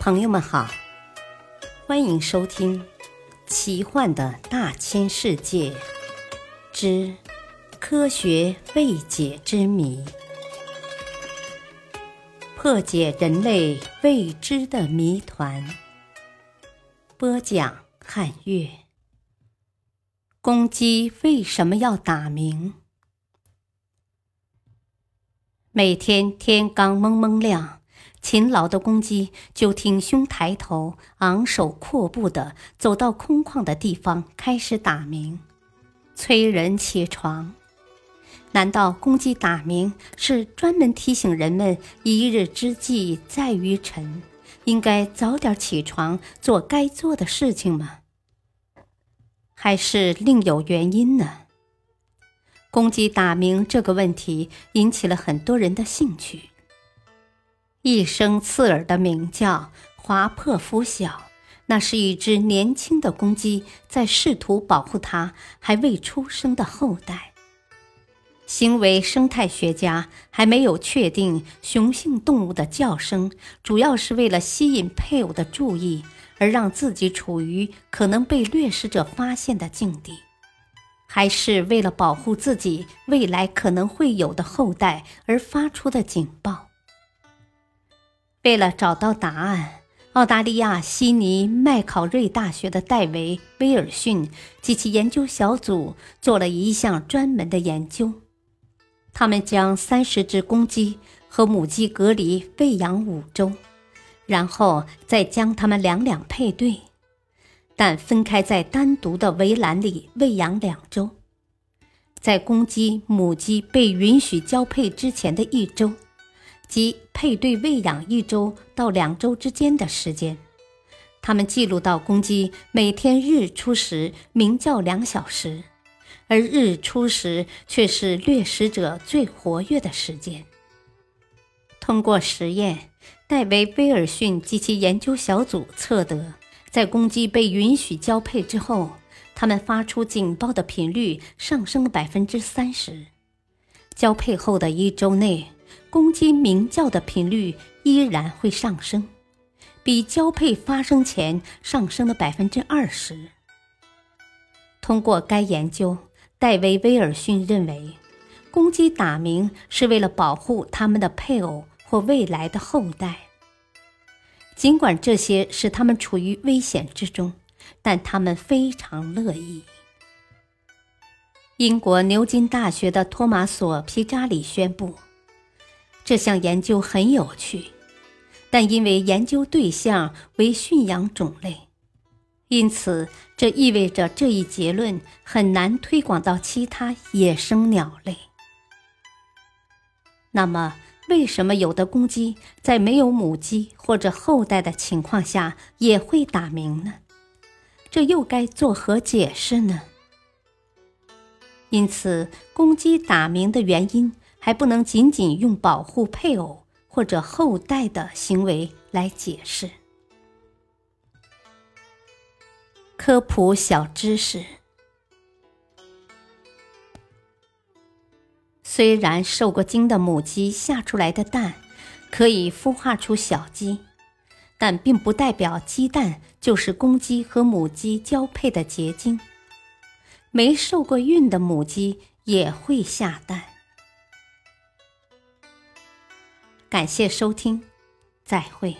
朋友们好，欢迎收听《奇幻的大千世界之科学未解之谜》，破解人类未知的谜团。播讲：汉月。公鸡为什么要打鸣？每天天刚蒙蒙亮。勤劳的公鸡就挺胸抬头、昂首阔步地走到空旷的地方，开始打鸣，催人起床。难道公鸡打鸣是专门提醒人们一日之计在于晨，应该早点起床做该做的事情吗？还是另有原因呢？公鸡打鸣这个问题引起了很多人的兴趣。一声刺耳的鸣叫划破拂晓，那是一只年轻的公鸡在试图保护它还未出生的后代。行为生态学家还没有确定雄性动物的叫声主要是为了吸引配偶的注意，而让自己处于可能被掠食者发现的境地，还是为了保护自己未来可能会有的后代而发出的警报。为了找到答案，澳大利亚悉尼麦考瑞大学的戴维·威尔逊及其研究小组做了一项专门的研究。他们将三十只公鸡和母鸡隔离喂养五周，然后再将它们两两配对，但分开在单独的围栏里喂养两周。在公鸡、母鸡被允许交配之前的一周。即配对喂养一周到两周之间的时间，他们记录到公鸡每天日出时鸣叫两小时，而日出时却是掠食者最活跃的时间。通过实验，戴维·威尔逊及其研究小组测得，在公鸡被允许交配之后，它们发出警报的频率上升了百分之三十。交配后的一周内。公鸡鸣叫的频率依然会上升，比交配发生前上升了百分之二十。通过该研究，戴维·威尔逊认为，公鸡打鸣是为了保护他们的配偶或未来的后代。尽管这些使他们处于危险之中，但他们非常乐意。英国牛津大学的托马索·皮扎里宣布。这项研究很有趣，但因为研究对象为驯养种类，因此这意味着这一结论很难推广到其他野生鸟类。那么，为什么有的公鸡在没有母鸡或者后代的情况下也会打鸣呢？这又该作何解释呢？因此，公鸡打鸣的原因。还不能仅仅用保护配偶或者后代的行为来解释。科普小知识：虽然受过精的母鸡下出来的蛋可以孵化出小鸡，但并不代表鸡蛋就是公鸡和母鸡交配的结晶。没受过孕的母鸡也会下蛋。感谢收听，再会。